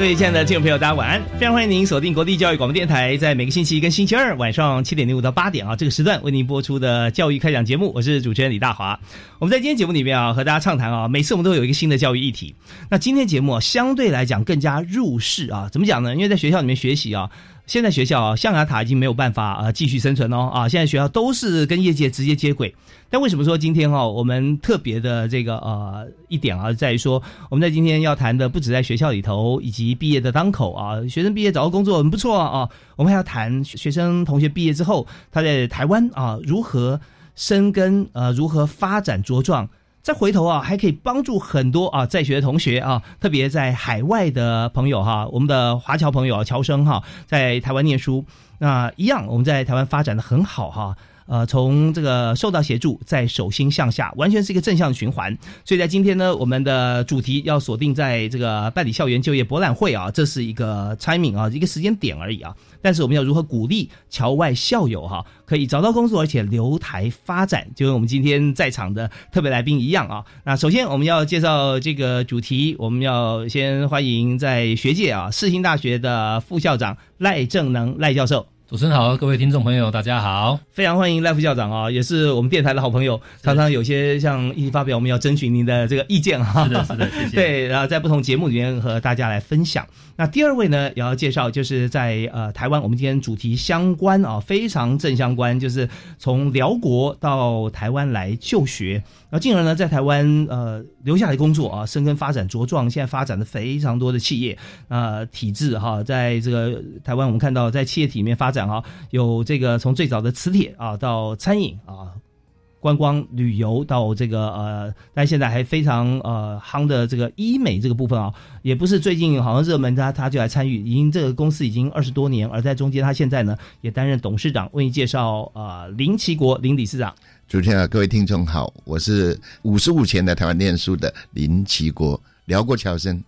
各位亲爱的听众朋友，大家晚安！非常欢迎您锁定国立教育广播电台，在每个星期一跟星期二晚上七点零五到八点啊这个时段为您播出的教育开讲节目，我是主持人李大华。我们在今天节目里面啊，和大家畅谈啊，每次我们都有一个新的教育议题。那今天节目啊相对来讲更加入世啊，怎么讲呢？因为在学校里面学习啊。现在学校啊，象牙塔已经没有办法呃继续生存哦啊！现在学校都是跟业界直接接轨。但为什么说今天哈我们特别的这个呃一点啊，在于说我们在今天要谈的不止在学校里头以及毕业的当口啊，学生毕业找到工作很不错啊，我们还要谈学生同学毕业之后他在台湾啊如何生根呃如何发展茁壮。再回头啊，还可以帮助很多啊在学的同学啊，特别在海外的朋友哈，我们的华侨朋友啊侨生哈，在台湾念书，那一样我们在台湾发展的很好哈。呃，从这个受到协助，在手心向下，完全是一个正向循环。所以在今天呢，我们的主题要锁定在这个办理校园就业博览会啊，这是一个 timing 啊，一个时间点而已啊。但是我们要如何鼓励侨外校友哈，可以找到工作，而且留台发展，就跟我们今天在场的特别来宾一样啊。那首先我们要介绍这个主题，我们要先欢迎在学界啊，世新大学的副校长赖正能赖教授。主持人好，各位听众朋友，大家好，非常欢迎赖副校长啊，也是我们电台的好朋友，常常有些像议题发表，我们要征询您的这个意见哈。是的，是的，谢谢。对，然后在不同节目里面和大家来分享。那第二位呢，也要介绍，就是在呃台湾，我们今天主题相关啊，非常正相关，就是从辽国到台湾来就学。然后进而呢，在台湾呃留下来工作啊，生根发展茁壮，现在发展的非常多的企业啊体制哈，在这个台湾我们看到在企业体里面发展哈，有这个从最早的磁铁啊到餐饮啊。观光旅游到这个呃，但现在还非常呃夯的这个医美这个部分啊，也不是最近好像热门，他他就来参与，已经这个公司已经二十多年，而在中间他现在呢也担任董事长。为你介绍啊，林奇国林理事长。主持人各位听众好，我是五十五前的台湾念书的林奇国，辽国乔生。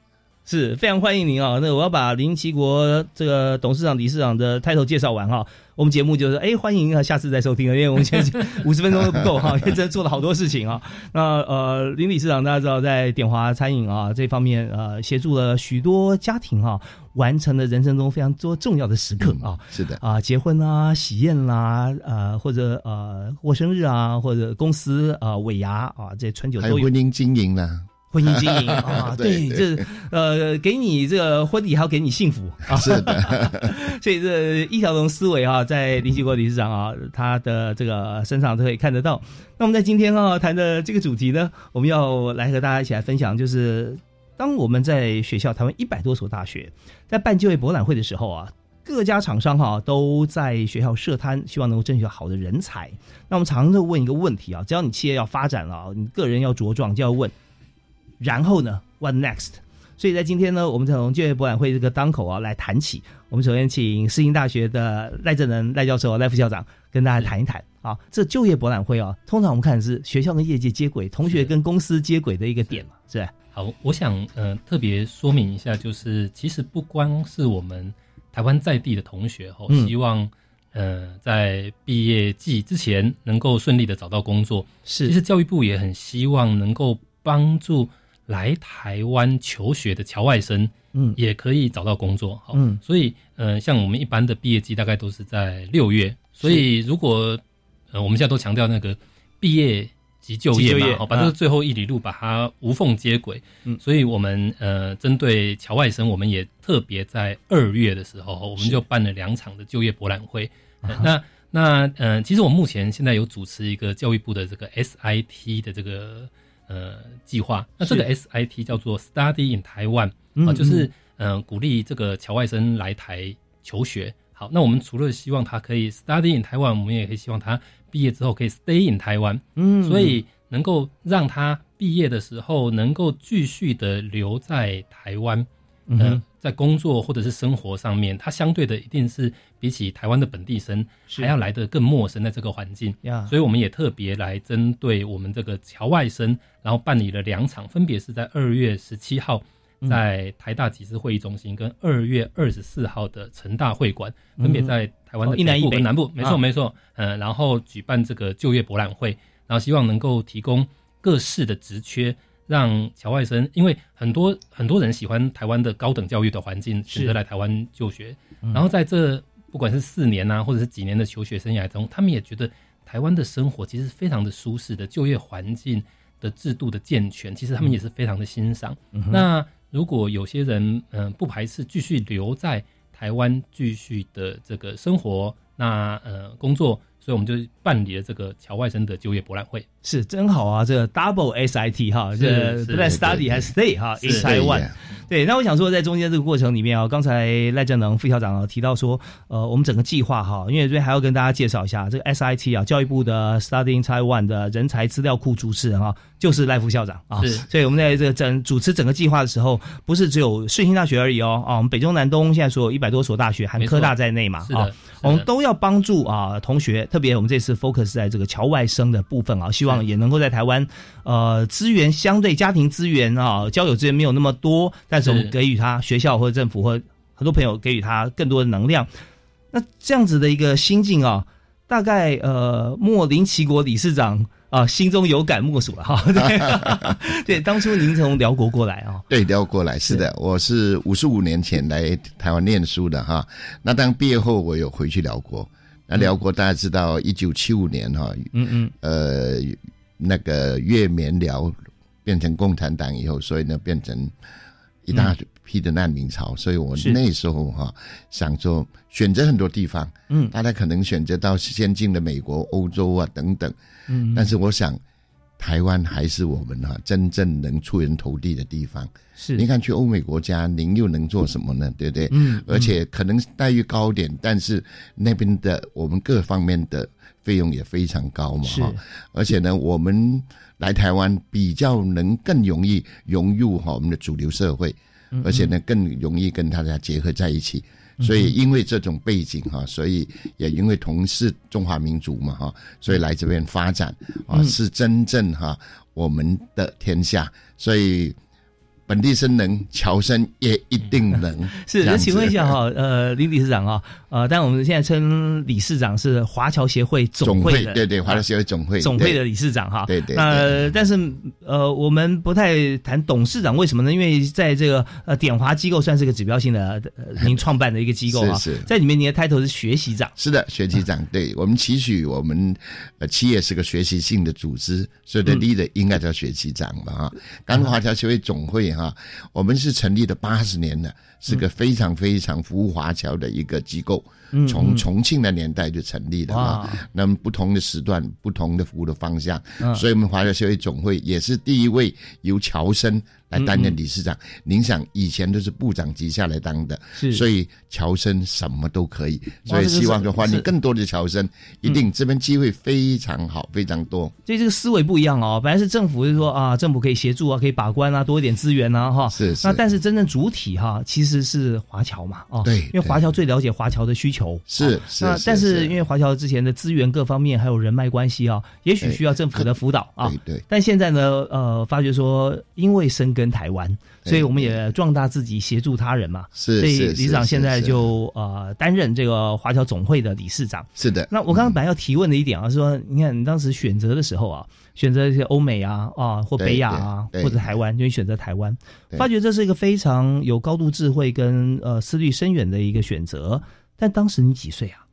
是非常欢迎您啊！那我要把林奇国这个董事长、理事长的 title 介绍完哈。我们节目就是哎，欢迎啊，下次再收听啊，因为 我们现在 五十分钟都不够哈，因为真的做了好多事情啊。那呃，林理事长大家知道，在点华餐饮啊这方面呃，协助了许多家庭哈，完成了人生中非常多重要的时刻啊。是的啊，结婚啦、喜宴啦，呃，或者呃过生日啊，或者公司啊尾牙啊，这春酒都有。婚姻经营呢？婚姻经营 啊，对，这呃，给你这个婚礼还要给你幸福啊，是的，所以这一条龙思维啊，在林启国理事长啊，他的这个身上都可以看得到。那我们在今天啊谈的这个主题呢，我们要来和大家一起来分享，就是当我们在学校台湾一百多所大学在办就业博览会的时候啊，各家厂商哈都在学校设摊，希望能够争取好的人才。那我们常常问一个问题啊，只要你企业要发展了，你个人要茁壮，就要问。然后呢？What next？所以在今天呢，我们从就业博览会这个当口啊来谈起。我们首先请世新大学的赖正能赖教授、赖副校长跟大家谈一谈啊。这就业博览会啊，通常我们看是学校跟业界接轨，同学跟公司接轨的一个点嘛，是吧？好，我想呃特别说明一下，就是其实不光是我们台湾在地的同学哈，希望呃在毕业季之前能够顺利的找到工作。是，其实教育部也很希望能够帮助。来台湾求学的侨外生，嗯，也可以找到工作，好，嗯，所以，呃，像我们一般的毕业季大概都是在六月，所以如果，呃，我们现在都强调那个毕业及就业嘛，好把这啊。个最后一里路把它无缝接轨。嗯。所以我们呃针对侨外生，我们也特别在二月的时候，我们就办了两场的就业博览会。那那呃，其实我目前现在有主持一个教育部的这个 SIT 的这个呃计划。那这个 SIT 叫做 Study in Taiwan 嗯啊，就是呃鼓励这个侨外生来台求学。好，那我们除了希望他可以 study in Taiwan，我们也可以希望他毕业之后可以 stay in Taiwan。嗯所以能够让他毕业的时候能够继续的留在台湾，呃嗯哼，在工作或者是生活上面，他相对的一定是比起台湾的本地生还要来的更陌生在这个环境。呀，所以我们也特别来针对我们这个侨外生，然后办理了两场，分别是在二月十七号嗯。在台大集思会议中心，跟二月二十四号的成大会馆，分别在台湾的哦一南一北。北部跟南部，没啊。错没错，嗯，然后举办这个就业博览会，然后希望能够提供各式的职缺。让侨外生，因为很多很多人喜欢台湾的高等教育的环境，选择来台湾就学。嗯然后在这不管是四年啊，或者是几年的求学生涯中，他们也觉得台湾的生活其实非常的舒适的，就业环境的制度的健全，其实他们也是非常的欣赏。嗯那如果有些人嗯、呃不排斥继续留在台湾继续的这个生活，那呃工作，所以我们就办理了这个侨外生的就业博览会。是真好啊，这个 double SIT 哈，是是这不但 study 还 stay 哈是，in 对 Taiwan 呀。对，那我想说，在中间这个过程里面啊，刚才赖正能副校长啊提到说，呃，我们整个计划哈，因为这边还要跟大家介绍一下，这个 SIT 啊，教育部的 Studying Taiwan 的人才资料库主持人啊，就是赖副校长啊。是。所以我们在这个整主持整个计划的时候，不是只有顺兴大学而已哦，啊，我们北中南东现在所有一百多所大学，含没科大在内嘛，啊我们都要帮助啊同学，特别我们这次 focus 在这个侨外生的部分啊，希望也能够在台湾，呃，资源相对家庭资源啊，交友资源没有那么多，但是我们给予他学校或者政府或很多朋友给予他更多的能量。那这样子的一个心境啊，大概呃，莫林齐国理事长啊，心中有感莫属了哈。对，对，当初您从辽国过来啊，对，辽国来是的，我是五十五年前来台湾念书的哈。那当毕业后，我有回去辽国。那辽国大家知道，一九七五年哈，嗯嗯，呃，那个越缅辽变成共产党以后，所以呢变成一大批的难民潮，所以我是那时候哈、想说选择很多地方，嗯。大家可能选择到先进的美国、欧洲啊等等，嗯，但是我想。台湾还是我们哈、真正能出人头地的地方。是您看，去欧美国家，您又能做什么呢？对不对？嗯，而且可能待遇高点，但是那边的我们各方面的费用也非常高嘛，是哈。而且呢，我们来台湾比较能更容易融入哈我们的主流社会，嗯而且呢更容易跟大家结合在一起。所以因为这种背景哈，所以也因为同是中华民族嘛哈，所以来这边发展啊嗯是真正哈我们的天下，所以。本地生能，侨生也一定能。是，那请问一下哈，呃，林理事长啊，呃，但我们现在称理事长是华侨协会总总会的，对对，华侨协会总会总会的理事长哈。对对呃但是呃，我们不太谈董事长，为什么呢？因为在这个呃点华机构算是个指标性的呃您创办的一个机构啊，是是在里面您的 title 是学习长。是的，学习长，对我们期许我们呃企业是个学习性的组织，所以的嗯 leader 应该叫学习长嘛哈。刚华侨协会总会哈，我们是成立的八十年了，是个非常非常服务华侨的一个机构，嗯从嗯。重庆的年代就成立了哇。嘛。那么不同的时段，不同的服务的方向，嗯。所以我们华侨协会总会也是第一位由侨生来担任理事长。您想，以前都是部长级下来当的，是所以侨生什么都可以，所以希望是就欢迎更多的侨生，一定这边机会非常好，非常多。所以这个思维不一样哦，本来是政府是说啊，政府可以协助啊，可以把关啊，多一点资源啊，哈。是是那但是真正主体哈，其实是华侨嘛，哦，对因为华侨最了解华侨的需求。是是但是因为华侨之前的资源各方面还有人脉关系啊，也许需要政府的辅导啊。对对但现在呢，呃，发觉说因为深耕台湾，所以我们也壮大自己，协助他人嘛。是所以是理事长现在就呃担任这个华侨总会的理事长。是的，那我刚刚本来要提问的一点啊，是说你看你当时选择的时候啊，选择一些欧美啊啊或北亚啊或者台湾，就选择台湾，发觉这是一个非常有高度智慧跟呃思虑深远的一个选择。但当时你几岁啊？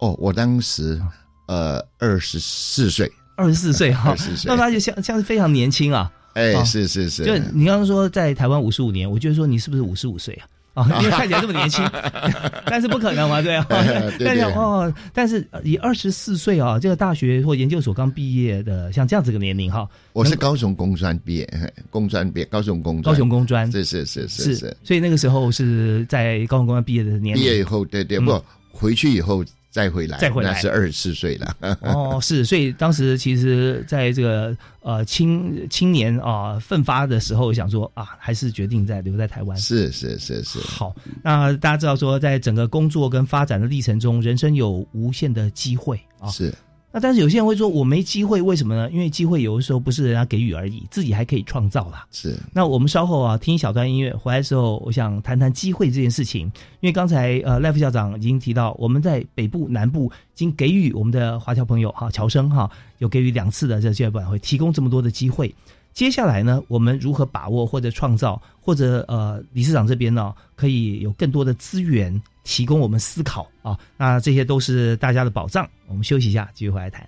哦，我当时呃二十四岁，二十四岁哈，24岁那他就像像是非常年轻啊。哎，哦。是是是，就你刚刚说在台湾五十五年，我就说你是不是五十五岁啊？啊，因为看起来这么年轻，但是不可能嘛，对啊。但是哦，但是以二十四岁啊，这个大学或研究所刚毕业的，像这样子个年龄哈，我是高雄工专毕业，嘿工专毕业，高雄工专，高雄工专。是是是是是，所以那个时候是在高雄工专毕业的年龄。毕业以后，对对，嗯。不回去以后再回来，再回来那是二十四岁了。哦，是，所以当时其实在这个呃青青年啊奋发的时候，想说啊，还是决定在留在台湾。是是是是，好，那大家知道说，在整个工作跟发展的历程中，人生有无限的机会啊。是那但是有些人会说，我没机会，为什么呢？因为机会有的时候不是人家给予而已，自己还可以创造啦。是，那我们稍后啊听一小段音乐，回来的时候，我想谈谈机会这件事情。因为刚才呃赖副校长已经提到，我们在北部、南部已经给予我们的华侨朋友哈乔生哈有给予两次的这个教育晚会，提供这么多的机会。接下来呢，我们如何把握或者创造，或者呃理事长这边呢可以有更多的资源提供我们思考啊？那这些都是大家的宝藏。我们休息一下，继续回来谈。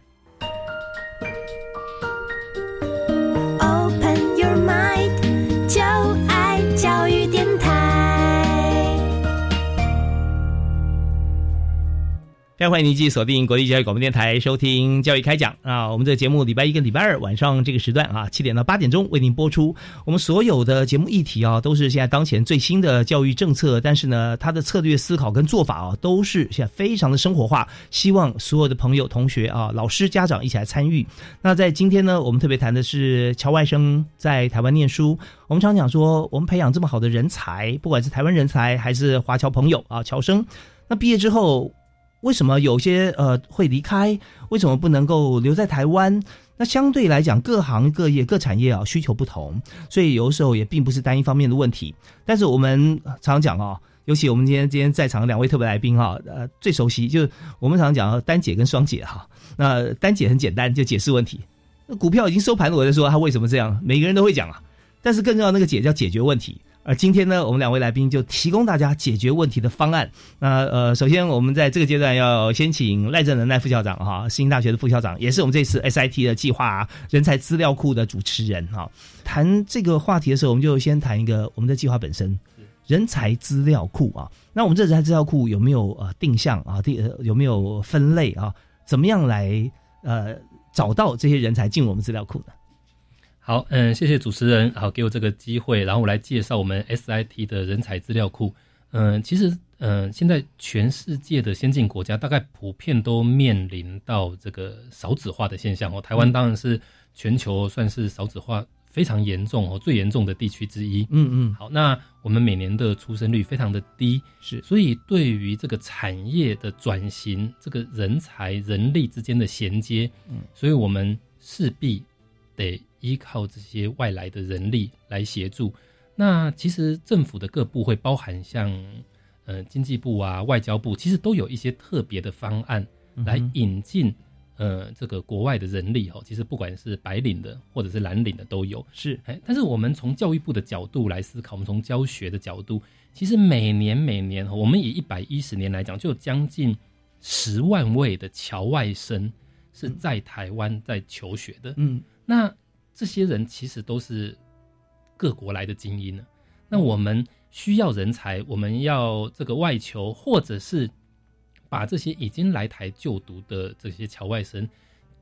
非常欢迎您继续锁定国立教育广播电台收听教育开讲啊！我们这个节目礼拜一跟礼拜二晚上这个时段啊，七点到八点钟为您播出。我们所有的节目议题啊，都是现在当前最新的教育政策，但是呢，它的策略思考跟做法啊，都是现在非常的生活化。希望所有的朋友、同学啊、老师、家长一起来参与。那在今天呢，我们特别谈的是侨外生在台湾念书。我们常讲说，我们培养这么好的人才，不管是台湾人才还是华侨朋友啊、侨生，那毕业之后。为什么有些呃会离开？为什么不能够留在台湾？那相对来讲，各行各业、各产业啊需求不同，所以有时候也并不是单一方面的问题。但是我们常讲啊，尤其我们今天今天在场的两位特别来宾哈、呃，最熟悉就是我们常讲单解跟双解哈、那单解很简单，就解释问题。那股票已经收盘了，我在说它为什么这样，每个人都会讲啊。但是更重要那个解叫解决问题。而今天呢，我们两位来宾就提供大家解决问题的方案。那呃，首先我们在这个阶段要先请赖正仁赖副校长哈，世新大学的副校长，也是我们这次 SIT 的计划人才资料库的主持人哈。谈这个话题的时候，我们就先谈一个我们的计划本身，人才资料库啊。那我们这人才资料库有没有呃定向啊？定、呃、有没有分类啊？怎么样来呃找到这些人才进入我们资料库呢？好，嗯，谢谢主持人，好给我这个机会，然后我来介绍我们 SIT 的人才资料库。嗯，其实，嗯，现在全世界的先进国家大概普遍都面临到这个少子化的现象哦。台湾当然是全球算是少子化非常严重哦，最严重的地区之一。嗯嗯，好，那我们每年的出生率非常的低，是，所以对于这个产业的转型，这个人才人力之间的衔接，嗯，所以我们势必得依靠这些外来的人力来协助。那其实政府的各部会，包含像呃经济部啊、外交部，其实都有一些特别的方案来引进、呃这个国外的人力哦。其实不管是白领的或者是蓝领的都有。是，哎，但是我们从教育部的角度来思考，我们从教学的角度，其实每年每年，我们以一百一十年来讲，就有将近十万位的侨外生是在台湾在求学的。嗯，那这些人其实都是各国来的精英呢。那我们需要人才，我们要这个外求，或者是把这些已经来台就读的这些侨外生。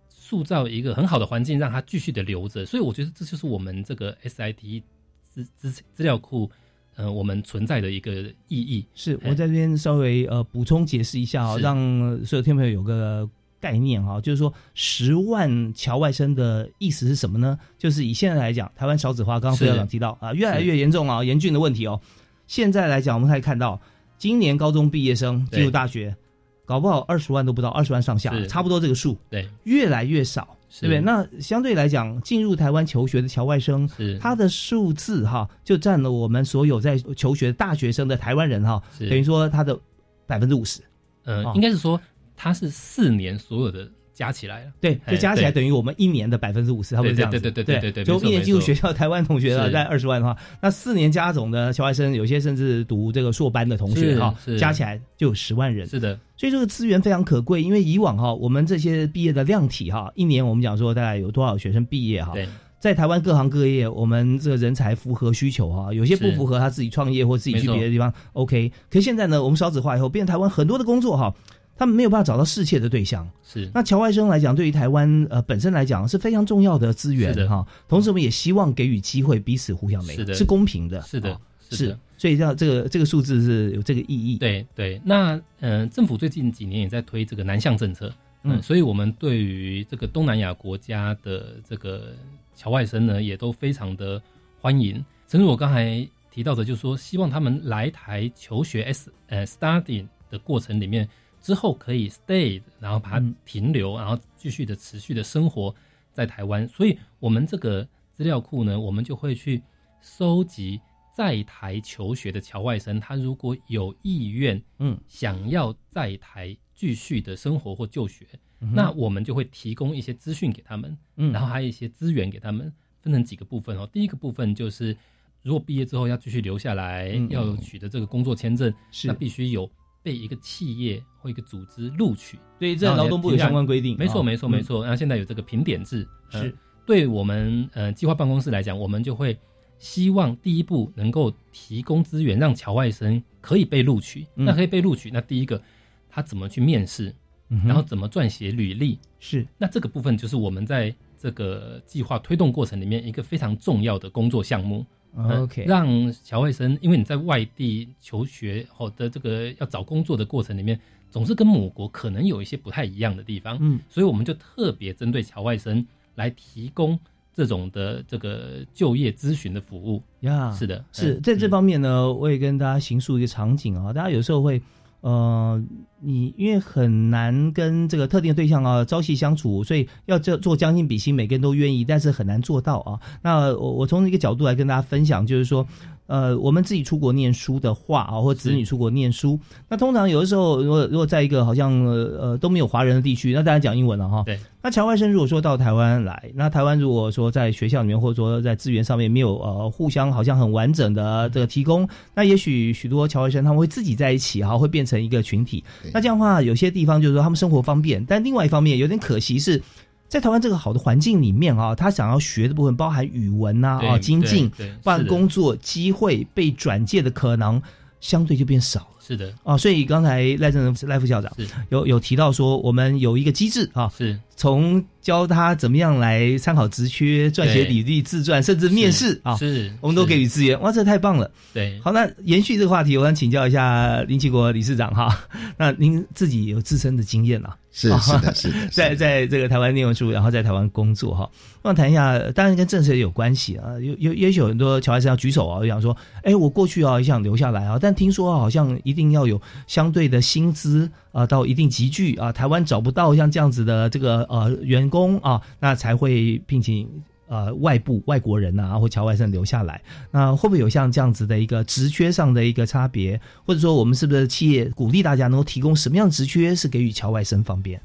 塑造一个很好的环境，让他继续的留着，所以我觉得这就是我们这个 SIT 资资资料库，呃，我们存在的一个意义。是我在这边稍微呃补充解释一下啊、是让所有听众朋友有个概念哈、就是说十万侨外生的意思是什么呢？就是以现在来讲，台湾少子化，刚刚是副校长提到啊，越来越严重啊，严峻的问题哦。现在来讲，我们可以看到，今年高中毕业生进入大学，搞不好二十万都不到，二十万上下，差不多这个数，对，越来越少，对不对？那相对来讲，进入台湾求学的侨外生，他的数字哈，就占了我们所有在求学大学生的台湾人哈，是等于说他的百分之五十。呃，哦应该是说它是四年所有的加起来了。对，哎就加起来等于我们一年的百分之五十，差不多这样子。对对对对对对对就一年进入学校，台湾同学啊，在二十万的话，那四年加总的侨外生，有些甚至读这个硕班的同学哈，是加起来就有十万人。是的，所以这个资源非常可贵，因为以往哈，我们这些毕业的量体哈，一年我们讲说大概有多少学生毕业哈，对，在台湾各行各业，我们这个人才符合需求哈，有些不符合他自己创业或自己去别的地方，OK。可是现在呢，我们少子化以后，变成台湾很多的工作哈，他们没有办法找到适切的对象。是那侨外生来讲，对于台湾呃本身来讲是非常重要的资源哈。同时，我们也希望给予机会，彼此互相美，是公平的，是的哦是的是。所以这样这个这个数字是有这个意义。，对对，那呃，政府最近几年也在推这个南向政策，嗯、嗯所以我们对于这个东南亚国家的这个侨外生呢，也都非常的欢迎。正如我刚才提到的，就是说希望他们来台求学 S 呃 study 的过程里面之后可以 stay，然后把它嗯。停留，然后继续的持续的生活在台湾。所以我们这个资料库呢，我们就会去收集在台求学的侨外生，他如果有意愿，嗯，想要在台继续的生活或就学，嗯那我们就会提供一些资讯给他们，嗯。然后还有一些资源给他们，分成几个部分哦。第一个部分就是，如果毕业之后要继续留下来，嗯。要取得这个工作签证，是。那必须有被一个企业或一个组织录取。对这劳动部有相关规定。没错，哦没错，没。错。然后现在有这个评点制，呃是对我们呃计划办公室来讲，我们就会希望第一步能够提供资源，让侨外生可以被录取。嗯那可以被录取，那第一个他怎么去面试，嗯然后怎么撰写履历，是那这个部分就是我们在这个计划推动过程里面一个非常重要的工作项目。呃 OK，让侨外生，因为你在外地求学后的这个要找工作的过程里面，总是跟母国可能有一些不太一样的地方，嗯，所以我们就特别针对侨外生来提供这种的这个就业咨询的服务。呀，是的，嗯是在这嗯方面呢，我也跟大家形塑一个场景啊，大家有时候会。呃，你因为很难跟这个特定对象啊朝夕相处，所以要做做将心比心，每个人都愿意，但是很难做到啊。那我我从一个角度来跟大家分享，就是说，呃，我们自己出国念书的话啊，或子女出国念书，那通常有的时候，如果如果在一个好像呃呃都没有华人的地区，那当然讲英文了哈。对。那侨外生如果说到台湾来，那台湾如果说在学校里面或者说在资源上面没有呃互相好像很完整的这个提供，那也许许多侨外生他们会自己在一起哈，会变成一个群体。对那这样的话，有些地方就是说他们生活方便，但另外一方面有点可惜是。在台湾这个好的环境里面啊，他想要学的部分包含语文呐啊、对精进、对对办工作机会、被转介的可能，相对就变少了。是的，啊，所以刚才赖正赖副校长是。有有提到说，我们有一个机制啊，是。从教他怎么样来参考职缺、撰写履历、自传，甚至面试啊，是，我们都给予资源，哇，这太棒了。对。好，那延续这个话题，我想请教一下林奇国理事长哈，那您自己有自身的经验啊，是 是的，是的，在在这个台湾念完书，然后在台湾工作哈，我想谈一下，当然跟政策也有关系啊，有有也许有很多侨外生要举手啊，我想说，哎，我过去啊也想留下来啊，但听说好像一定要有相对的薪资啊，到一定集聚啊，台湾找不到像这样子的这个呃员工啊，那才会聘请。呃，外部外国人啊，或侨外生留下来，那会不会有像这样子的一个职缺上的一个差别，或者说我们是不是企业鼓励大家能够提供什么样的职缺是给予侨外生方便？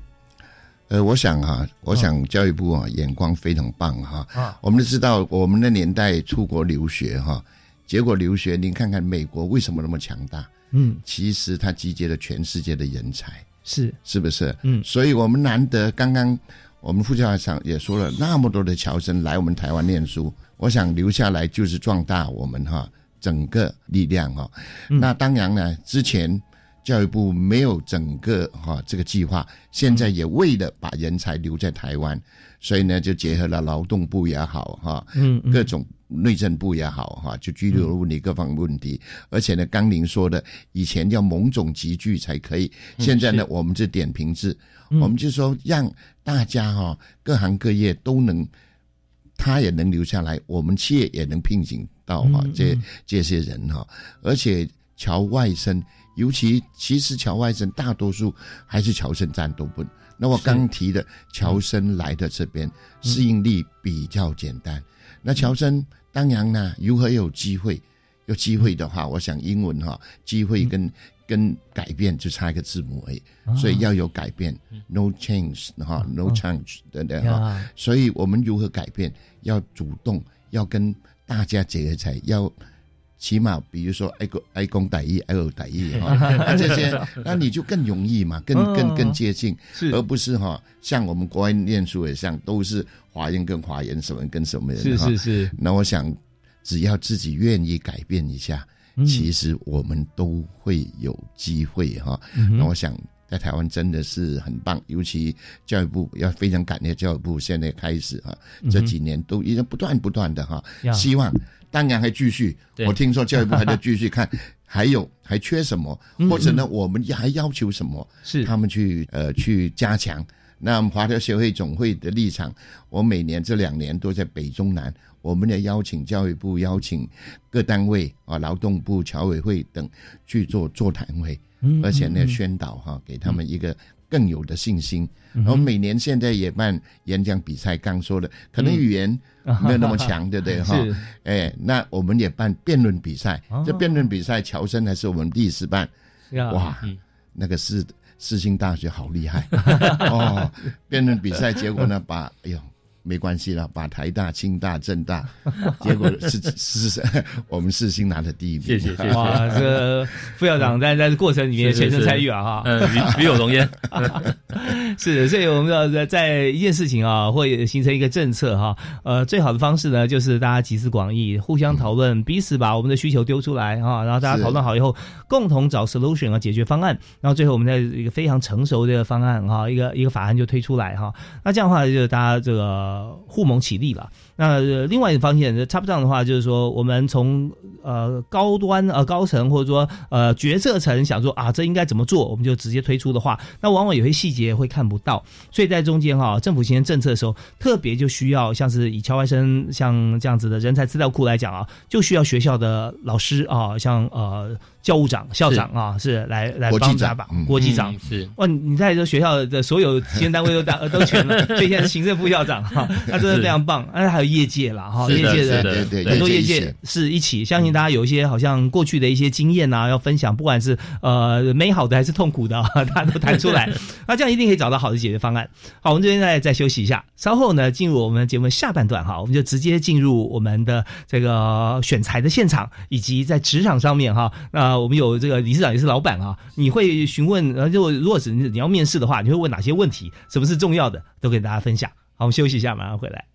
呃，我想哈、我想教育部啊眼光非常棒哈、啊我们都知道，我们的年代出国留学哈、结果留学，您看看美国为什么那么强大？嗯，其实它集结了全世界的人才，是，是不是？嗯。所以我们难得刚刚我们副校长也说了，那么多的侨生来我们台湾念书，我想留下来就是壮大我们哈整个力量哈。嗯。那当然呢，之前教育部没有整个哈这个计划，现在也为了把人才留在台湾，所以呢就结合了劳动部也好哈，嗯嗯。各种内政部也好哈，就拘留的问题各方面问题，而且呢，刚您说的以前叫某种集聚才可以，现在呢，我们是点评制，我们就说让大家哈各行各业都能，他也能留下来，我们企业也能聘请到哈嗯这这些人哈，而且侨外生，尤其其实侨外生大多数还是侨生占多部。那我刚提的侨生来的这边适应力比较简单，那侨生当然呢，如何有机会？有机会的话，我想英文哈，机会跟跟改变就差一个字母而已，所以要有改变，no change 哈，no change 等等哈。所以我们如何改变？要主动，要跟大家结合起来，要起码比如说爱公爱公歹义，爱恶歹义哈，那这些 那你就更容易嘛，更更更接近，而不是哈像我们国外念书也像都是华人跟华人，什么跟什么人，是是是。那我想，只要自己愿意改变一下。其实我们都会有机会哈，那我想在台湾真的是很棒，尤其教育部要非常感谢教育部现在开始哈，这几年都已经不断不断的哈，希望当然还继续。我听说教育部还在继续看，还有还缺什么，或者呢我们还要求什么，是他们去呃去加强。那华侨协会总会的立场，我每年这两年都在北中南。我们也邀请教育部、邀请各单位啊、劳动部、侨委会等去做座谈会，而且呢宣导哈，给他们一个更有的信心。然后每年现在也办演讲比赛，刚说的可能语言没有那么强，对不对 哈？哎，那我们也办辩论比赛，这辩论比赛乔生还是我们第一次办，哇，那个是世新大学好厉害 哦！辩论比赛结果呢，把哎呦。没关系了，把台大、清大、政大，结果是是我们四星拿的第一名。谢谢谢谢。哇，这副校长在在过程里面全程参与啊哈，嗯，与有荣焉。是，所以我们要在在一件事情啊，会形成一个政策哈。呃，最好的方式呢，就是大家集思广益，互相讨论，彼此把我们的需求丢出来哈，然后大家讨论好以后，共同找 solution 啊，解决方案，然后最后我们在一个非常成熟的方案哈，一个一个法案就推出来哈。那这样的话，就大家这个。呃，互蒙起立了。那另外一个方面，插不上的话，就是说，我们从呃高端呃高层或者说呃决策层想说啊，这应该怎么做，我们就直接推出的话，那往往有些细节会看不到。所以在中间哈，政府形成政策的时候，特别就需要像是以乔外生像这样子的人才资料库来讲啊，就需要学校的老师啊，像呃教务长、校长啊，是。来来帮国际长是。哇，你在这学校的所有行政单位都大都全了，所以现在是行政副校长哈，那真的非常棒，而且还有。业界了哈，业界的很多业界是一起，相信大家有一些好像过去的一些经验呐，要分享，不管是呃美好的还是痛苦的，大家都谈出来，那这样一定可以找到好的解决方案。好，我们这边再再休息一下，稍后呢进入我们节目下半段哈，我们就直接进入我们的这个选材的现场，以及在职场上面哈，那我们有这个理事长也是老板啊，你会询问，呃，就如果是你要面试的话，你会问哪些问题？什么是重要的？都给大家分享。好，我们休息一下，马上回来。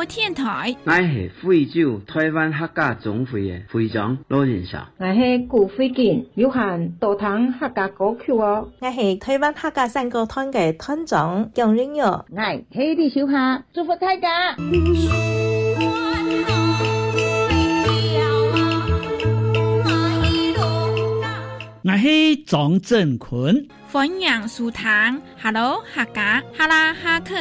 播电台。我是惠州台湾客家总会的会长罗仁祥。我是古飞健有限道堂客家歌曲哦。我是台湾客家山歌团嘅团长姜仁玉。我是李小霞，祝福大家。我是张振坤，欢迎苏堂，Hello 客家哈拉哈克。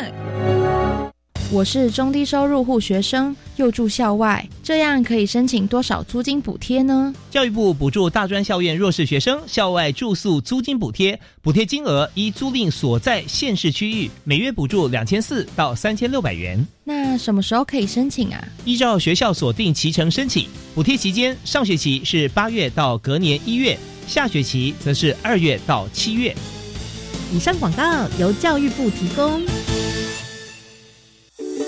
我是中低收入户学生，又住校外，这样可以申请多少租金补贴呢？教育部补助大专校院弱势学生校外住宿租金补贴，补贴金额依租赁所在县市区域，每月补助两千四到三千六百元。那什么时候可以申请啊？依照学校锁定期程申请，补贴期间上学期是八月到隔年一月，下学期则是二月到七月。以上广告由教育部提供。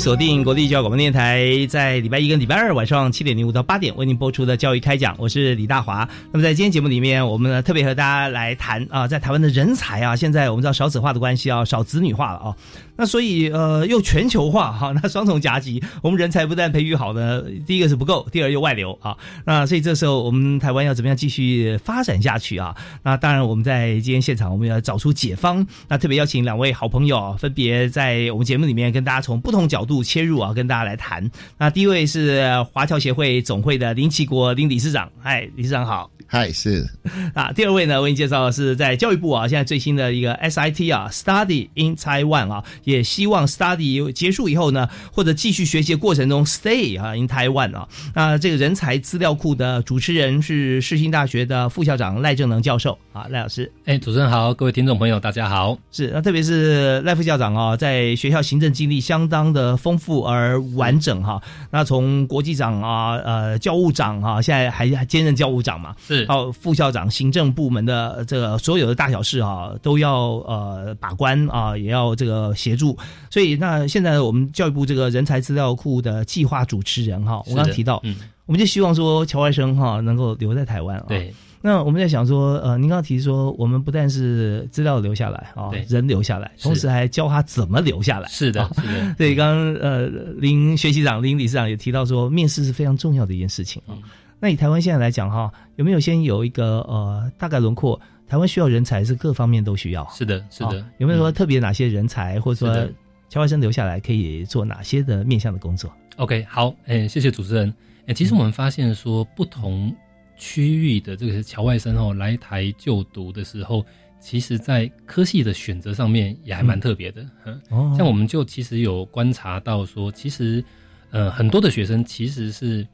锁定国立教育广播电台，在礼拜一跟礼拜二晚上七点零五到八点为您播出的教育开讲，我是李大华。那么在今天节目里面，我们呢特别和大家来谈啊，在台湾的人才啊，现在我们知道少子化的关系啊，少子女化了啊。那所以呃又全球化哈，那双重夹击，我们人才不但培育好呢，第一个是不够，第二又外流啊。那所以这时候我们台湾要怎么样继续发展下去啊？那当然我们在今天现场我们要找出解方，那特别邀请两位好朋友，分别在我们节目里面跟大家从不同角度切入啊，跟大家来谈。那第一位是华侨协会总会的林奇国林理事长，嗨，理事长好。嗨，是啊。第二位呢，为你介绍的是在教育部啊，现在最新的一个 SIT 啊，Study in Taiwan 啊，也希望 Study 结束以后呢，或者继续学习过程中 Stay 啊 in Taiwan 啊。那这个人才资料库的主持人是世新大学的副校长赖正能教授啊，赖老师。哎，主持人好，各位听众朋友大家好。是那特别是赖副校长啊，在学校行政经历相当的丰富而完整哈。那从国际长啊，呃，教务长啊，现在还还兼任教务长嘛。是。到副校长、行政部门的这个所有的大小事啊，都要呃把关啊，也要这个协助。所以那现在我们教育部这个人才资料库的计划主持人哈，我刚刚提到，嗯，我们就希望说乔外生哈能够留在台湾啊。对。那我们在想说，呃，您刚刚提说，我们不但是资料留下来啊，人留下来，同时还教他怎么留下来。是的，是的。所以刚刚呃林学习长、林理事长也提到说，面试是非常重要的一件事情啊。那以台湾现在来讲哈，有没有先有一个呃大概轮廓？台湾需要人才是各方面都需要。是的，是的。有没有说特别哪些人才，或者说侨外生留下来可以做哪些的面向的工作？OK，好，哎，谢谢主持人。哎，其实我们发现说，不同区域的这个侨外生哦来台就读的时候，其实在科系的选择上面也还蛮特别的。嗯，像我们就其实有观察到说，其实呃很多的学生其实是。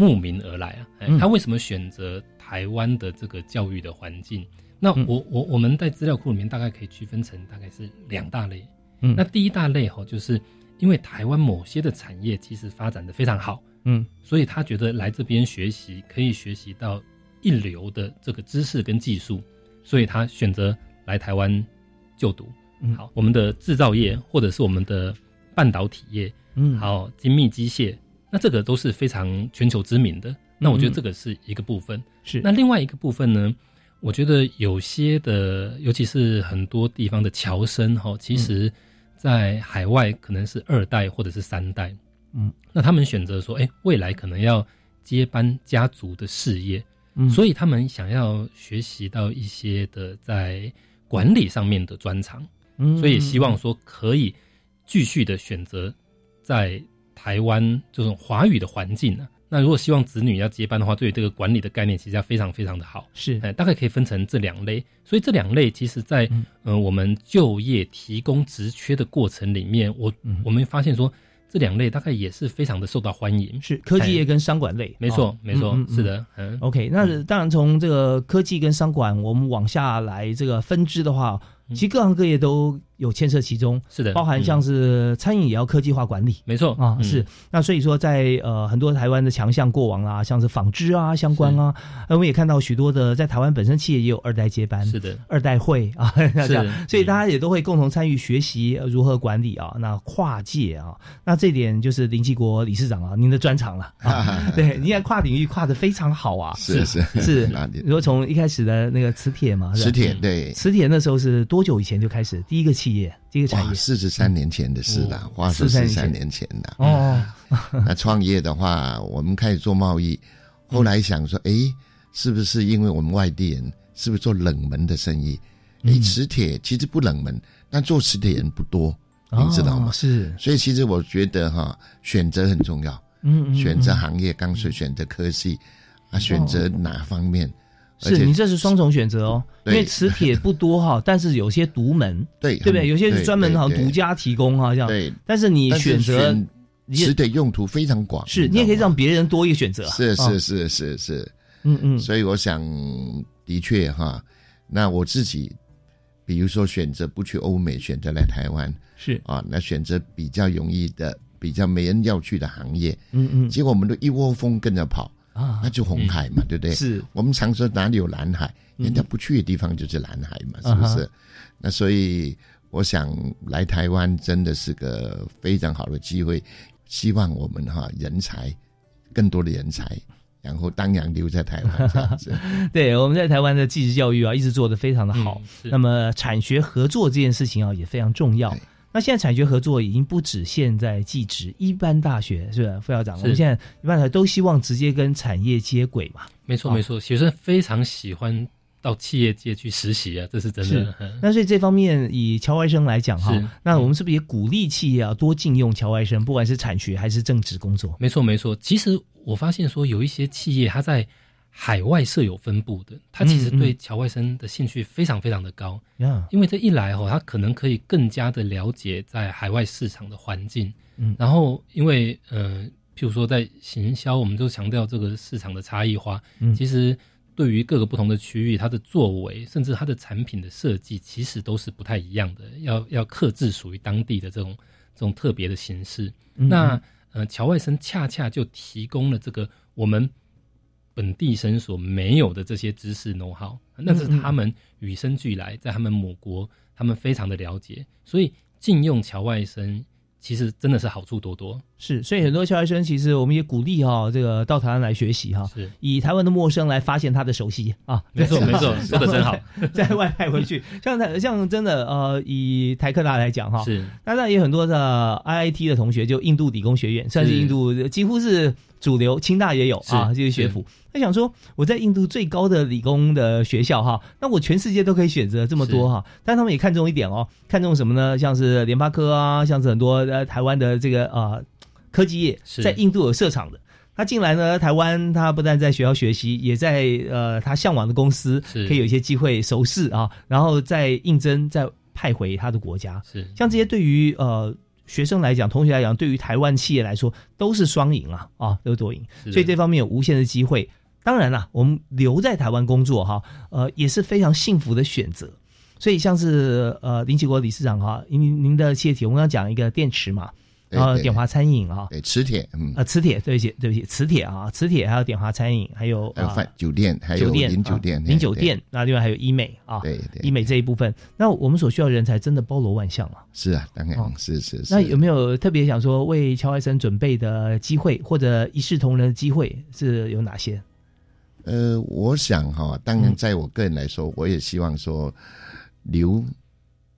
慕名而来啊！他为什么选择台湾的这个教育的环境？那我我我们在资料库里面大概可以区分成大概是两大类。嗯，那第一大类哈，就是因为台湾某些的产业其实发展的非常好，嗯，所以他觉得来这边学习可以学习到一流的这个知识跟技术，所以他选择来台湾就读。嗯，好，我们的制造业或者是我们的半导体业，嗯，好，精密机械。那这个都是非常全球知名的，那我觉得这个是一个部分。是那另外一个部分呢？我觉得有些的，尤其是很多地方的侨生哈，其实在海外可能是二代或者是三代，嗯，那他们选择说，哎，未来可能要接班家族的事业，嗯，所以他们想要学习到一些的在管理上面的专长，嗯，所以也希望说可以继续的选择在台湾这种华语的环境呢。那如果希望子女要接班的话，对于这个管理的概念，其实要非常非常的好。是，哎，大概可以分成这两类。所以这两类，其实在嗯、呃、我们就业提供职缺的过程里面，我、嗯、我们发现说，这两类大概也是非常的受到欢迎。是科技业跟商管类，没错，哦、没错，是的。嗯，OK，那当然从这个科技跟商管，我们往下来这个分支的话，其实各行各业都。有牵涉其中，是的，包含像是餐饮也要科技化管理，没错啊，是。那所以说，在呃很多台湾的强项过往啊，像是纺织啊相关啊，我们也看到许多的在台湾本身企业也有二代接班，是的，二代会啊，是，所以大家也都会共同参与学习如何管理啊，那跨界啊，那这点就是林继国理事长啊，您的专长了。啊，对，你看跨领域跨的非常好啊，是 是。是，如果从一开始的那个磁铁嘛，磁铁对，磁铁那时候是多久以前就开始？第一个企业？第一个产业四十三年前的事了，话说四十三年前的哦。那创业的话，我们开始做贸易，后来想说，哎，是不是因为我们外地人，是不是做冷门的生意？哎，磁铁其实不冷门，但做磁铁人不多，你知道吗？是，所以其实我觉得哈，选择很重要。嗯，选择行业，刚说选择科系，啊，选择哪方面？是你这是双重选择哦，因为磁 铁不多哈，但是有些独门，对对不对？有些是专门好像独家提供哈，这样。对，但是你选择磁铁用途非常广，是你也可以让别人多一个选择。是是是是是，嗯嗯。所以我想，的确哈，那我自己，比如说选择不去欧美，选择来台湾，是啊，那选择比较容易的、比较没人要去的行业，嗯嗯。结果我们都一窝蜂跟着跑。啊，那就红海嘛，对不对？是我们常说哪里有蓝海，人家不去的地方就是蓝海嘛，是不是？那所以我想来台湾真的是个非常好的机会，希望我们哈人才更多的人才，然后当然留在台湾这样子。对，我们在台湾的技职教育啊，一直做得非常的好。那么产学合作这件事情啊，也非常重要。那现在产学合作已经不止现在技职，一般大学是不是副校长？我们现在一般来都希望直接跟产业接轨嘛。没错，没错，学生非常喜欢到企业界去实习啊，这是真的。那所以这方面以侨外生来讲哈，那我们是不是也鼓励企业啊多禁用侨外生，不管是产学还是正职工作？没错，没错。其实我发现说有一些企业它在。海外设有分布的，他其实对侨外生的兴趣非常非常的高，嗯，因为这一来哦，他可能可以更加的了解在海外市场的环境，嗯，然后因为呃，譬如说在行销，我们都强调这个市场的差异化，嗯，其实对于各个不同的区域，它的作为甚至它的产品的设计，其实都是不太一样的，要要克制属于当地的这种这种特别的形式。嗯、那呃，侨外生恰恰就提供了这个我们。本地生所没有的这些知识 know how，那是他们与生俱来，在他们母国，他们非常的了解，所以禁用侨外生，其实真的是好处多多。是，所以很多侨外生其实我们也鼓励哈，这个到台湾来学习哈，是以台湾的陌生来发现他的熟悉啊。没错 没错，说的真好。在外派回去，像台像真的呃，以台科大来讲哈，是，那那也有很多的 IIT 的同学，就印度理工学院，算是印度几乎是主流，清大也有啊，这些学府。他想说，我在印度最高的理工的学校哈，那我全世界都可以选择这么多哈，但他们也看重一点哦，看重什么呢？像是联发科啊，像是很多呃台湾的这个呃科技业在印度有设厂的，他进来呢，台湾他不但在学校学习，也在呃他向往的公司可以有一些机会熟识啊，然后再应征再派回他的国家，是像这些对于呃。学生来讲，同学来讲，对于台湾企业来说都是双赢啊啊，都多赢，所以这方面有无限的机会。当然啦，我们留在台湾工作哈，呃，也是非常幸福的选择。所以像是呃林启国理事长哈，您您的企业体，我们要讲一个电池嘛。然后点华餐饮啊，对磁铁，嗯，啊磁铁，对不起对不起，磁铁啊，磁铁还有点华餐饮，还有饭酒店，还有酒店零酒店，零酒店，那另外还有医美啊，对对，医美这一部分，那我们所需要的人才真的包罗万象啊。是啊，当然是是是。那有没有特别想说为乔外生准备的机会，或者一视同仁的机会是有哪些？呃，我想哈，当然在我个人来说，我也希望说留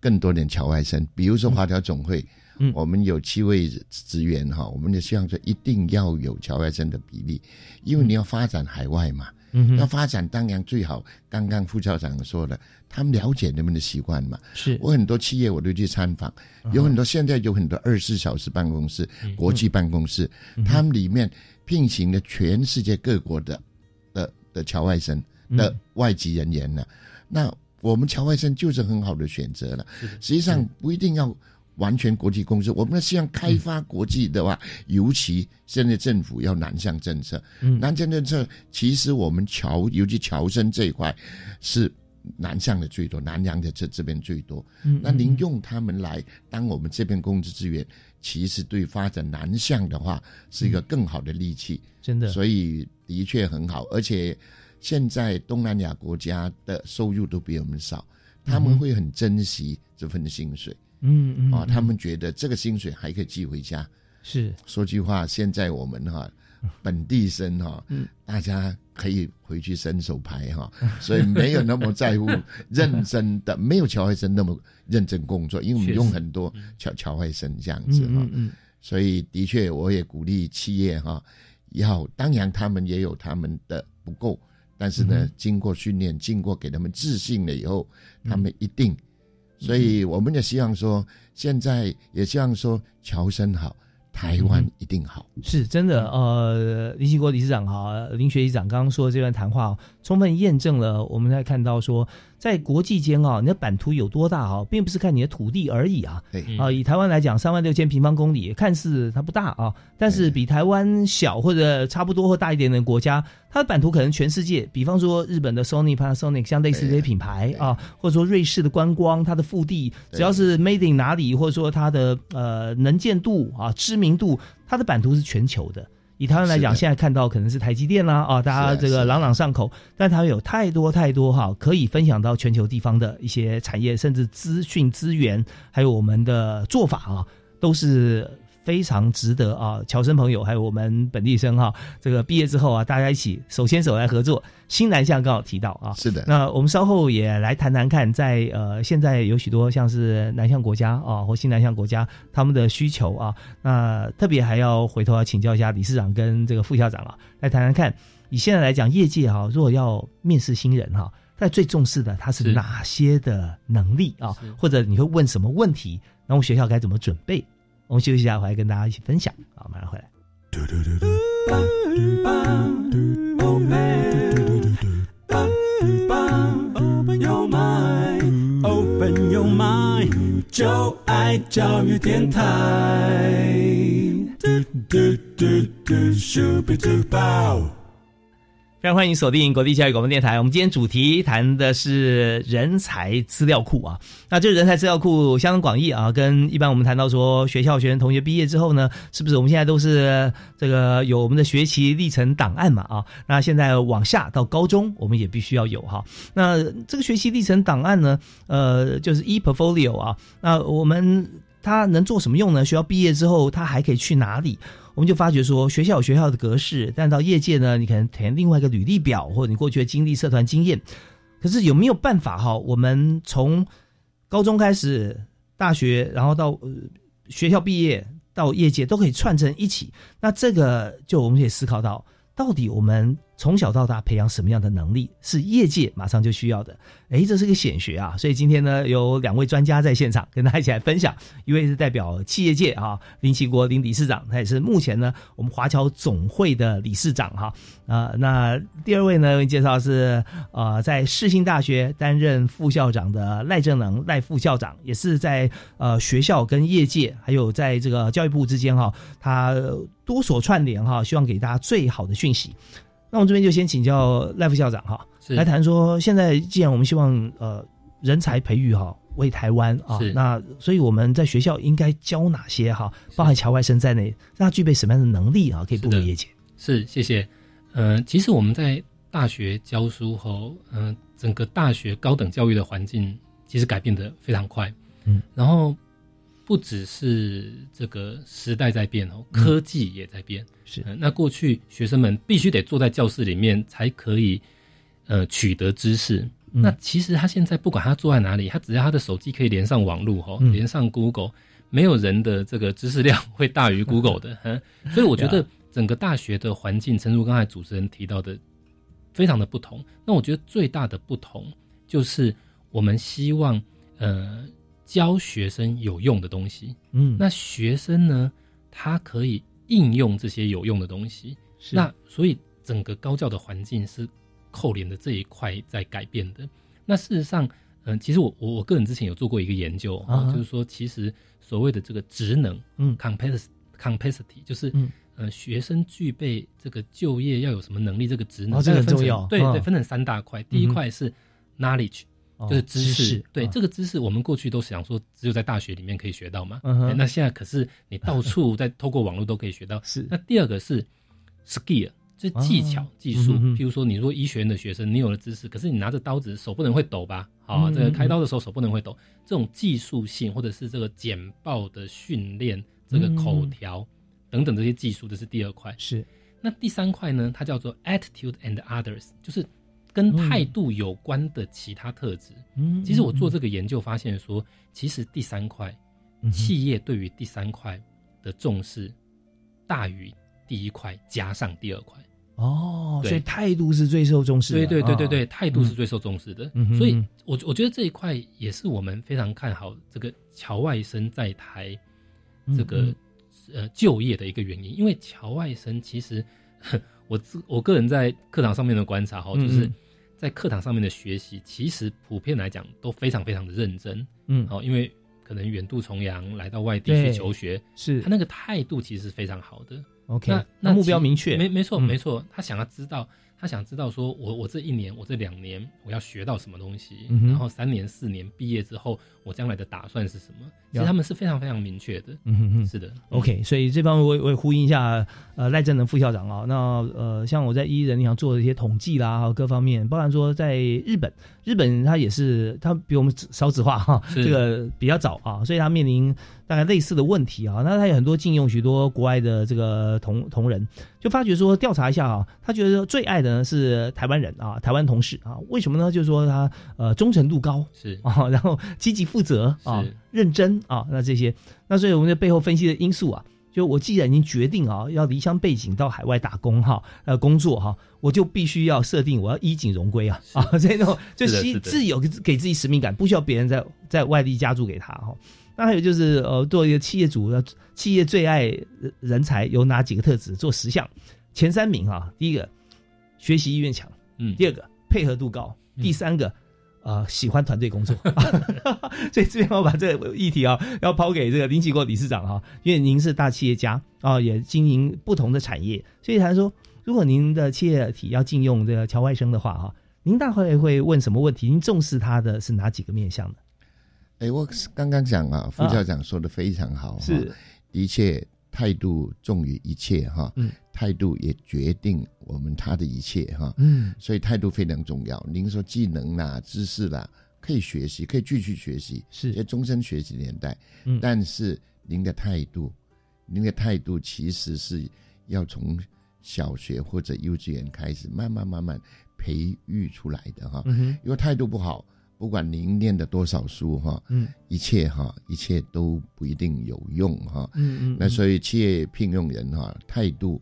更多点乔外生，比如说华侨总会，嗯，我们有七位职员哈，我们就希望说一定要有侨外生的比例，因为你要发展海外嘛，嗯，要发展当然最好。刚刚副校长说的，他们了解人们的习惯嘛，是。我很多企业我都去参访，有很多现在有很多二十四小时办公室、国际办公室，他们里面聘请了全世界各国的的的侨外生的外籍人员呢，那。我们侨外生就是很好的选择了。实际上不一定要完全国际公司，我们希望开发国际的话，尤其现在政府要南向政策。南向政策其实我们侨，尤其侨生这一块是南向的最多，南洋的这这边最多。那您用他们来当我们这边工资资源，其实对发展南向的话是一个更好的利器。真的，所以的确很好，而且。现在东南亚国家的收入都比我们少，他们会很珍惜这份薪水。嗯嗯嗯啊，他们觉得这个薪水还可以寄回家。是说句话，现在我们哈 本地生哈，嗯大家可以回去伸手牌哈，所以没有那么在乎认真的，没有乔外生那么认真工作，因为我们用很多乔乔外生这样子哈。嗯所以的确，我也鼓励企业哈，要当然他们也有他们的不够。但是呢，经过训练，经过给他们自信了以后，他们一定。所以我们也希望说，现在也希望说，侨生好，台湾一定好。是真的。呃，林奇国理事长哈，林学习长刚刚说的这段谈话，充分验证了我们在看到说。在国际间啊，你的版图有多大啊，并不是看你的土地而已啊。啊，以台湾来讲，三万六千平方公里，看似它不大啊，但是比台湾小或者差不多或大一点的国家，它的版图可能全世界。比方说日本的 Sony、Panasonic，像类似这些品牌啊，或者说瑞士的观光，它的腹地只要是 Made in 哪里，或者说它的呃能见度啊、知名度，它的版图是全球的。以台湾来讲，现在看到可能是台积电啦，啊，大家这个朗朗上口，但台湾有太多太多哈，可以分享到全球地方的一些产业，甚至资讯资源，还有我们的做法啊，都是。非常值得啊！侨生朋友还有我们本地生哈，这个毕业之后啊，大家一起手牵手来合作。新南向刚好提到啊，是的。那我们稍后也来谈谈看，在呃现在有许多像是南向国家啊，或新南向国家他们的需求啊，那特别还要回头要请教一下理事长跟这个副校长啊，来谈谈看。以现在来讲，业界哈，如果要面试新人哈，在最重视的他是哪些的能力啊？或者你会问什么问题？然后学校该怎么准备？我们休息一下，回来跟大家一起分享。好，马上回来。就爱教育电台。非常欢迎锁定国立教育广播电台。我们今天主题谈的是人才资料库啊。那这个人才资料库相当广义啊，跟一般我们谈到说学校学生同学毕业之后呢，是不是我们现在都是这个有我们的学习历程档案嘛啊？那现在往下到高中，我们也必须要有哈。那这个学习历程档案呢，呃，就是 e portfolio 啊。那我们它能做什么用呢？学校毕业之后，它还可以去哪里？我们就发觉说，学校有学校的格式，但到业界呢，你可能填另外一个履历表，或者你过去的经历、社团经验。可是有没有办法哈？我们从高中开始，大学，然后到学校毕业，到业界都可以串成一起。那这个就我们可以思考到，到底我们。从小到大培养什么样的能力是业界马上就需要的？哎，这是个显学啊！所以今天呢，有两位专家在现场跟大家一起来分享。一位是代表企业界啊，林奇国林理事长，他也是目前呢我们华侨总会的理事长哈啊。那第二位呢，介绍是呃在世新大学担任副校长的赖正能赖副校长，也是在呃学校跟业界还有在这个教育部之间哈，他多所串联哈，希望给大家最好的讯息。那我们这边就先请教赖副校长哈，来谈说现在既然我们希望呃人才培育哈为台湾啊，那所以我们在学校应该教哪些哈，包含侨外生在内，让他具备什么样的能力啊，可以步入业界？是，谢谢。呃，其实我们在大学教书后，嗯，整个大学高等教育的环境其实改变的非常快，嗯，然后。不只是这个时代在变哦，科技也在变。是，那过去学生们必须得坐在教室里面才可以，呃，取得知识。那其实他现在不管他坐在哪里，他只要他的手机可以连上网络哈，连上 Google，没有人的这个知识量 会大于 Google 的。嗯，所以我觉得 整个大学的环境，正如刚才主持人提到的，非常的不同。那我觉得最大的不同就是我们希望呃教学生有用的东西。嗯，那学生呢，他可以应用这些有用的东西。那所以整个高教的环境是。扣连的这一块在改变的，那事实上，嗯，其实我我我个人之前有做过一个研究啊，就是说，其实所谓的这个职能，嗯，capacity capacity，就是嗯，呃，学生具备这个就业要有什么能力，这个职能，这个很重要，对对，分成三大块，第一块是 knowledge，就是知识，对这个知识，我们过去都想说只有在大学里面可以学到嘛，那现在可是你到处 在透过网络都可以学到，是。那第二个是 skill。是技巧、技术，譬如说，你说医学院的学生，你有了知识，可是你拿着刀子手不能会抖吧？好，这个开刀的时候手不能会抖，这种技术性或者是这个简报的训练，这个口条等等这些技术，这是第二块。是，那第三块呢？它叫做 attitude and others，就是跟态度有关的其他特质。嗯，其实我做这个研究发现说，其实第三块企业对于第三块的重视大于第一块加上第二块。哦，所以态度是最受重视的。对对对对对，态度是最受重视的。所以，我我觉得这一块也是我们非常看好这个侨外生在台这个呃就业的一个原因。因为侨外生其实 我自我个人在课堂上面的观察哈，就是在课堂上面的学习，其实普遍来讲都非常非常的认真。嗯，好，因为可能远渡重洋来到外地去求学，是他那个态度其实是非常好的。OK，那目标明确，没没错没错，他想要知道，他想知道说，我我这一年，我这两年，我要学到什么东西，然后三年四年毕业之后，我将来的打算是什么？其实他们是非常非常明确的。嗯哼哼，是的。OK，所以这方面我我也呼应一下，呃，赖正能副校长啊，那呃，像我在一人银行做的一些统计啦，各方面，包含说在日本，日本他也是他比我们少子化哈，这个比较早啊，所以他面临。大概类似的问题啊，那他有很多禁用许多国外的这个同同仁，就发觉说调查一下啊，他觉得最爱的呢是台湾人啊，台湾同事啊，为什么呢？就是说他呃忠诚度高是。啊，然后积极负责啊，认真啊，那这些，那所以我们在背后分析的因素啊，就我既然已经决定啊要离乡背景到海外打工哈呃工作哈，我就必须要设定我要衣锦荣归啊啊 这种就自自有给自己使命感，不需要别人在在外地加注给他哈。那还有就是，呃，做一个企业主，要企业最爱人才有哪几个特质？做十项，前三名啊。第一个，学习意愿强，嗯。第二个，配合度高。第三个，呃，喜欢团队工作。所以这边我把这个议题啊，要抛给这个林启国理事长哈，因为您是大企业家啊，也经营不同的产业，所以他说，如果您的企业体要禁用这个乔外生的话哈，您大概会问什么问题？您重视他的是哪几个面向呢？哎，我刚刚讲啊，副校长说的非常好，是。的确态度重于一切哈，嗯，态度也决定我们他的一切哈，嗯，所以态度非常重要。您说技能啦、知识啦，可以学习，可以继续学习，是。在终身学习年代，嗯，但是您的态度，您的态度其实是要从小学或者幼稚园开始，慢慢慢慢培育出来的哈，嗯因为态度不好。不管您念的多少书哈，嗯，一切哈，一切都不一定有用哈，嗯嗯，那所以企业聘用人哈，态度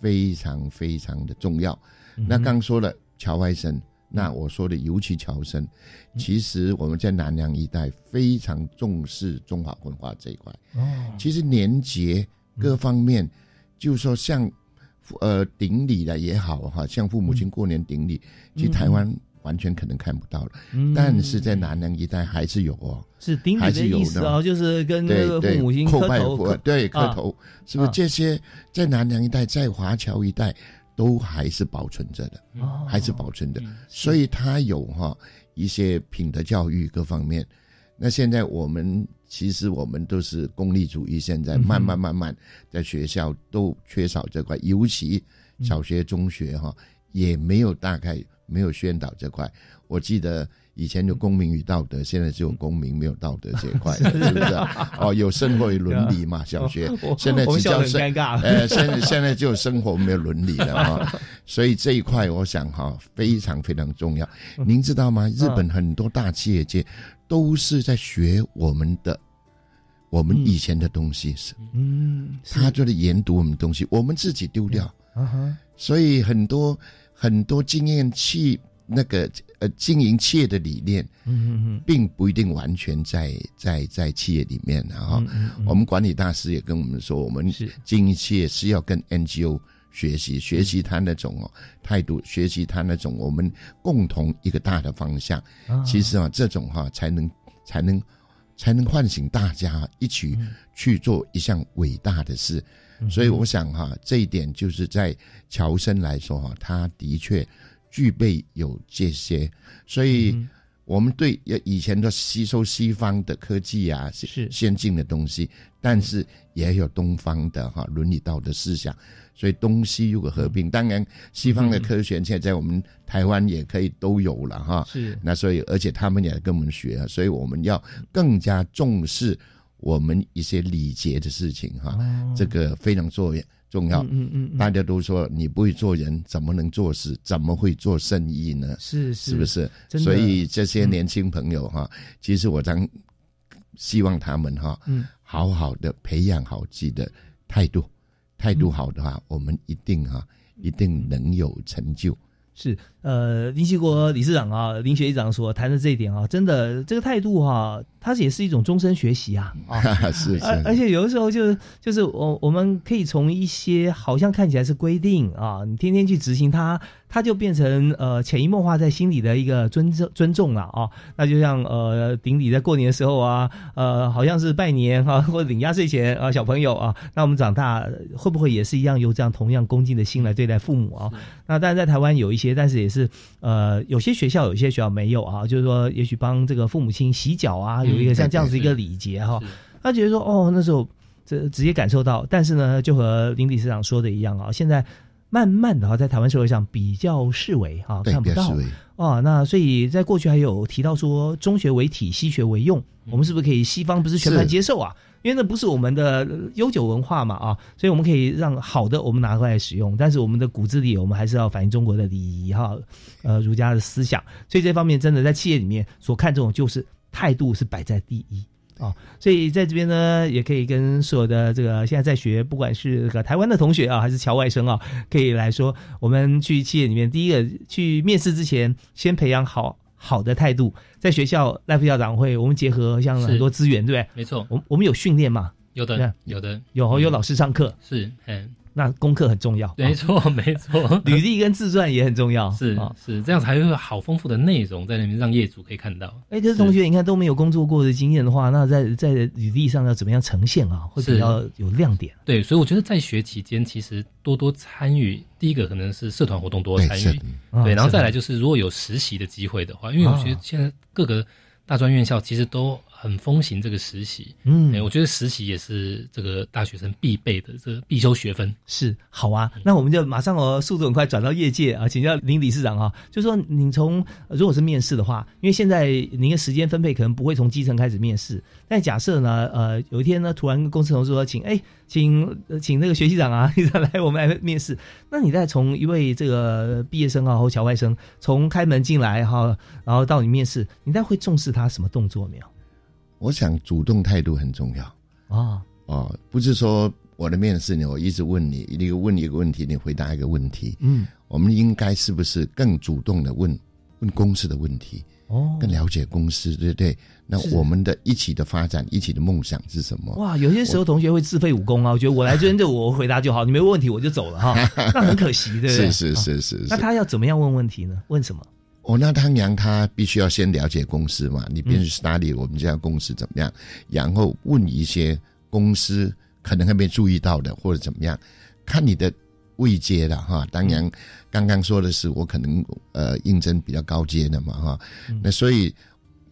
非常非常的重要。那刚说了侨外生，那我说的尤其侨生，其实我们在南洋一带非常重视中华文化这一块。哦，其实年节各方面，就说像呃顶礼的也好哈，像父母亲过年顶礼，其实台湾。完全可能看不到了，但是在南洋一带还是有哦，是顶礼的意思哦，就是跟那个父母亲叩拜头，对磕头，是不是这些在南洋一带，在华侨一带都还是保存着的，还是保存的，所以他有哈一些品德教育各方面。那现在我们其实我们都是功利主义，现在慢慢慢慢在学校都缺少这块，尤其小学、中学哈也没有大概。没有宣导这块，我记得以前有公民与道德，现在只有公民没有道德这一块，是不是？哦，有生活与伦理嘛？小学现在只叫生，呃，现在现在就生活没有伦理了啊。所以这一块，我想哈，非常非常重要。您知道吗？日本很多大企业界都是在学我们的。我们以前的东西是，嗯，他就在研读我们东西，我们自己丢掉，所以很多很多经验企那个呃经营企业的理念，嗯嗯并不一定完全在在在企业里面啊。我们管理大师也跟我们说，我们经营企业是要跟 NGO 学习，学习他那种哦态度，学习他那种我们共同一个大的方向。其实啊，这种哈才能才能。才能唤醒大家一起去做一项伟大的事，所以我想哈，这一点就是在乔森来说哈，他的确具备有这些，所以我们对以前都吸收西方的科技啊，是先进的东西，但是也有东方的哈伦理道德思想。所以东西如果合并，当然西方的科学现在在我们台湾也可以都有了哈。是。那所以而且他们也跟我们学，所以我们要更加重视我们一些礼节的事情哈。哦。这个非常重要重要。嗯嗯。大家都说你不会做人，怎么能做事？怎么会做生意呢？是是。是不是？所以这些年轻朋友哈，其实我常希望他们哈，嗯，好好的培养好自己的态度。态度好的话，我们一定哈，一定能有成就。是，呃，林锡国理事长啊，林学长所谈的这一点啊，真的这个态度哈，它也是一种终身学习啊。啊，是是。而且有的时候就是就是我我们可以从一些好像看起来是规定啊，你天天去执行它。它就变成呃潜移默化在心里的一个尊重尊重了啊，那就像呃顶礼在过年的时候啊，呃好像是拜年哈或者领压岁钱啊小朋友啊，那我们长大会不会也是一样有这样同样恭敬的心来对待父母啊？那当然在台湾有一些，但是也是呃有些学校有些学校没有啊，就是说也许帮这个父母亲洗脚啊，有一个像这样子一个礼节哈，他觉得说哦那时候这直接感受到，但是呢就和林理事长说的一样啊，现在。慢慢的哈，在台湾社会上比较视为哈看不到。哦，那所以在过去还有提到说中学为体，西学为用，我们是不是可以西方不是全盘接受啊？因为那不是我们的悠久文化嘛啊，所以我们可以让好的我们拿过来使用，但是我们的骨子里我们还是要反映中国的礼仪哈，呃儒家的思想，所以这方面真的在企业里面所看重就是态度是摆在第一。哦，所以在这边呢，也可以跟所有的这个现在在学，不管是这个台湾的同学啊，还是侨外生啊，可以来说，我们去企业里面，第一个去面试之前，先培养好好的态度。在学校赖副校长会，我们结合像很多资源，对不对？没错，我们我们有训练嘛？有的，有的，有有老师上课，是，嗯。那功课很重要，没错没错，履历跟自传也很重要，是是这样才会有好丰富的内容在那边让业主可以看到。哎，这同学你看都没有工作过的经验的话，那在在履历上要怎么样呈现啊？会比较有亮点。对，所以我觉得在学期间其实多多参与，第一个可能是社团活动多参与，对，然后再来就是如果有实习的机会的话，因为我觉得现在各个大专院校其实都。很风行这个实习，嗯，我觉得实习也是这个大学生必备的这个必修学分。是好啊，那我们就马上哦，速度很快转到业界啊，请教林理事长啊，就说你从如果是面试的话，因为现在您的时间分配可能不会从基层开始面试，但假设呢，呃，有一天呢，突然公司同事说，请哎，请请那个学习长啊，来我们来面试，那你再从一位这个毕业生啊或小外生从开门进来哈，然后到你面试，你再会重视他什么动作没有？我想主动态度很重要啊哦，不是说我的面试你，我一直问你，你问一个问题，你回答一个问题。嗯，我们应该是不是更主动的问问公司的问题？哦，更了解公司，对不对？那我们的一起的发展，一起的梦想是什么？哇，有些时候同学会自废武功啊，我觉得我来这边就我回答就好，你没问题我就走了哈，那很可惜，对不对？是是是是。那他要怎么样问问题呢？问什么？哦，那汤阳他必须要先了解公司嘛，你必须 study 我们这家公司怎么样，然后问一些公司可能还没注意到的或者怎么样，看你的位阶的哈。当然，刚刚说的是我可能呃应征比较高阶的嘛哈，那所以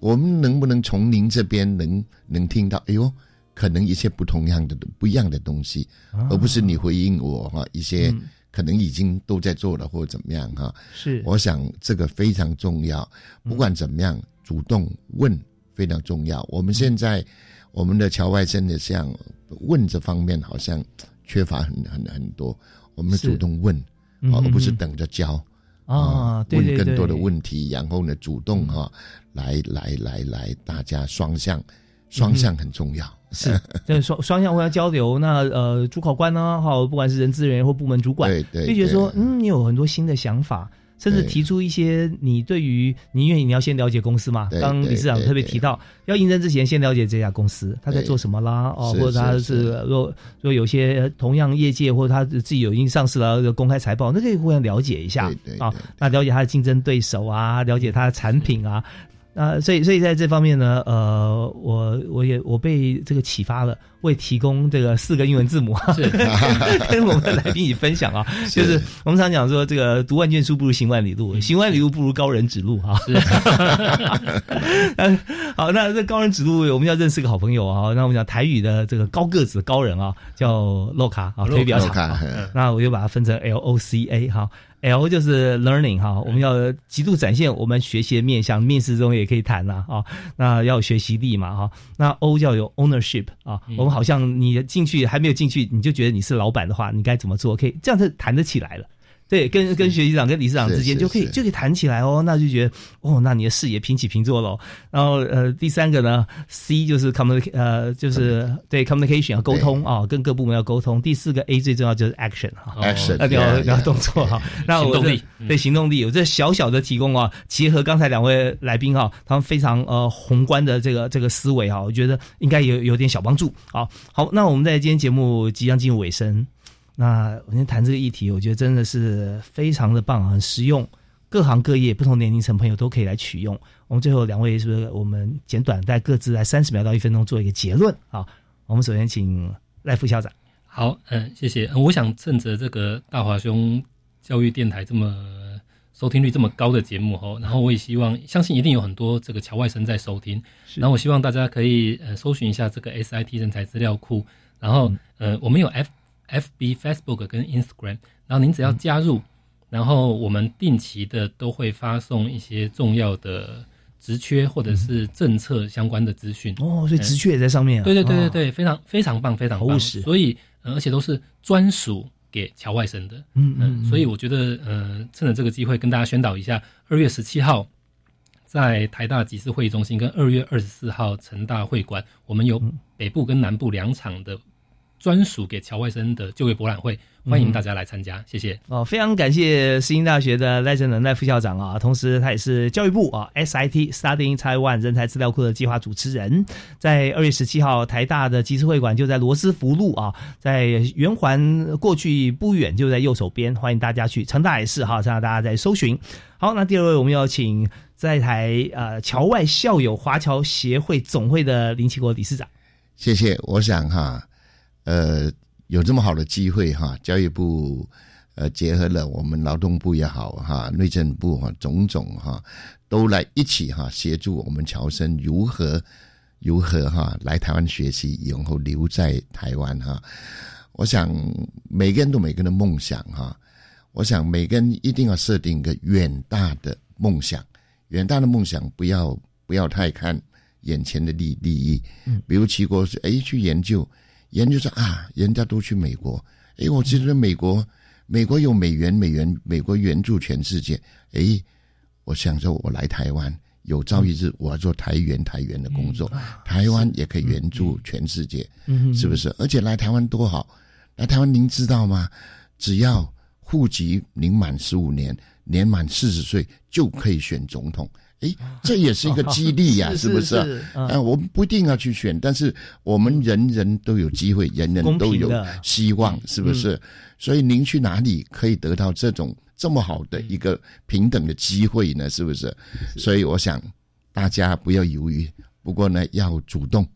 我们能不能从您这边能能听到？哎呦，可能一些不同样的不一样的东西，而不是你回应我哈一些。可能已经都在做了，或者怎么样哈？是，我想这个非常重要。不管怎么样，主动问非常重要。我们现在我们的侨外生的像问这方面好像缺乏很很很多，我们主动问，而不是等着教啊，问更多的问题，然后呢，主动哈来来来来，大家双向双向很重要。是，这 双双向互相交流。那呃，主考官呢，哈，不管是人资人员或部门主管，就觉得说，嗯，你有很多新的想法，甚至提出一些你对于你愿意你要先了解公司嘛。刚理事长特别提到，要应征之前先了解这家公司他在做什么啦，哦，或者他是若若有些同样业界或者他自己有已经上市了公开财报，那可以互相了解一下啊。那了解他的竞争对手啊，了解他的产品啊。啊，所以所以在这方面呢，呃，我我也我被这个启发了，为提供这个四个英文字母，跟我们的来宾一起分享啊，就是我们常讲说，这个读万卷书不如行万里路，行万里路不如高人指路啊。嗯，好，那这高人指路，我们要认识个好朋友啊。那我们讲台语的这个高个子高人啊，叫洛卡啊，腿比较长。那我就把它分成 L O C A 哈。L 就是 learning 哈，我们要极度展现我们学习的面向，面试中也可以谈呐啊，那要有学习力嘛哈。那 O 要有 ownership 啊，我们好像你进去还没有进去，你就觉得你是老板的话，你该怎么做？可以这样子谈得起来了。对，跟跟学习长、跟理事长之间就可以就可以谈起来哦，那就觉得哦，那你的视野平起平坐喽。然后呃，第三个呢，C 就是 communication，呃，就是对 communication 要沟通啊，跟各部门要沟通。第四个 A 最重要就是 action 哈，action 要要动作哈。那行动力对行动力有这小小的提供啊，结合刚才两位来宾哈，他们非常呃宏观的这个这个思维哈，我觉得应该有有点小帮助。好，好，那我们在今天节目即将进入尾声。那我先谈这个议题，我觉得真的是非常的棒，很实用，各行各业、不同年龄层朋友都可以来取用。我们最后两位是不是我们简短在各自来三十秒到一分钟做一个结论啊？我们首先请赖副校长。好，嗯，谢谢。我想趁着这个大华兄教育电台这么收听率这么高的节目哦，然后我也希望相信一定有很多这个侨外生在收听，然后我希望大家可以呃搜寻一下这个 SIT 人才资料库，然后呃我们有 F。F B Facebook 跟 Instagram，然后您只要加入，然后我们定期的都会发送一些重要的职缺或者是政策相关的资讯哦，所以职缺也在上面。对对对对对，非常非常棒，非常棒。所以而且都是专属给侨外生的。嗯嗯，所以我觉得呃，趁着这个机会跟大家宣导一下，二月十七号在台大集思会议中心跟二月二十四号成大会馆，我们有北部跟南部两场的。专属给侨外生的就业博览会，欢迎大家来参加，谢谢。哦，非常感谢世新大学的赖正能赖副校长啊，同时他也是教育部啊 SIT Studying Taiwan 人才资料库的计划主持人。在二月十七号，台大的集思会馆就在罗斯福路啊，在圆环过去不远，就在右手边，欢迎大家去。成大也是哈，让大家在搜寻。好，那第二位我们要请在台呃侨外校友华侨协会总会的林奇国理事长，谢谢。我想哈。呃，有这么好的机会哈，教育部呃结合了我们劳动部也好哈，内政部哈，种种哈，都来一起哈协助我们侨生如何如何哈来台湾学习，然后留在台湾哈。我想每个人都每个人的梦想哈，我想每个人一定要设定一个远大的梦想，远大的梦想不要不要太看眼前的利利益，嗯，比如齐国是哎去研究。研究说啊，人家都去美国，哎，我觉得美国，美国有美元，美元，美国援助全世界，哎，我想说，我来台湾，有朝一日我要做台援台援的工作，台湾也可以援助全世界，是不是？而且来台湾多好，来台湾您知道吗？只要户籍您满十五年，年满四十岁就可以选总统。哎，这也是一个激励呀，是不是？啊，我们不一定要去选，但是我们人人都有机会，人人都有希望，是不是？所以您去哪里可以得到这种这么好的一个平等的机会呢？是不是？所以我想大家不要犹豫，不过呢要主动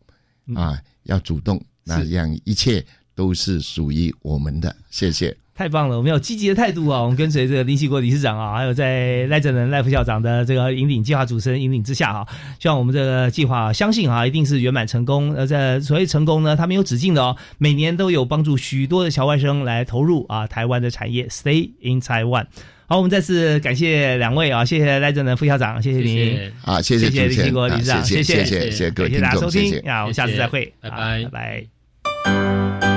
啊，要主动，那样一切都是属于我们的。谢谢。太棒了！我们有积极的态度啊！我们跟随这个林启国理事长啊，还有在赖正仁赖副校长的这个引领计划主持人引领之下啊，希望我们这个计划相信啊，一定是圆满成功。呃，在所谓成功呢，它没有止境的哦，每年都有帮助许多的侨外生来投入啊台湾的产业，Stay in Taiwan。好，我们再次感谢两位啊，谢谢赖正仁副校长，谢谢您，啊，谢谢谢林启国理事长，谢谢谢谢谢各位听众，大家收听谢谢啊，我们下次再会，拜拜拜拜。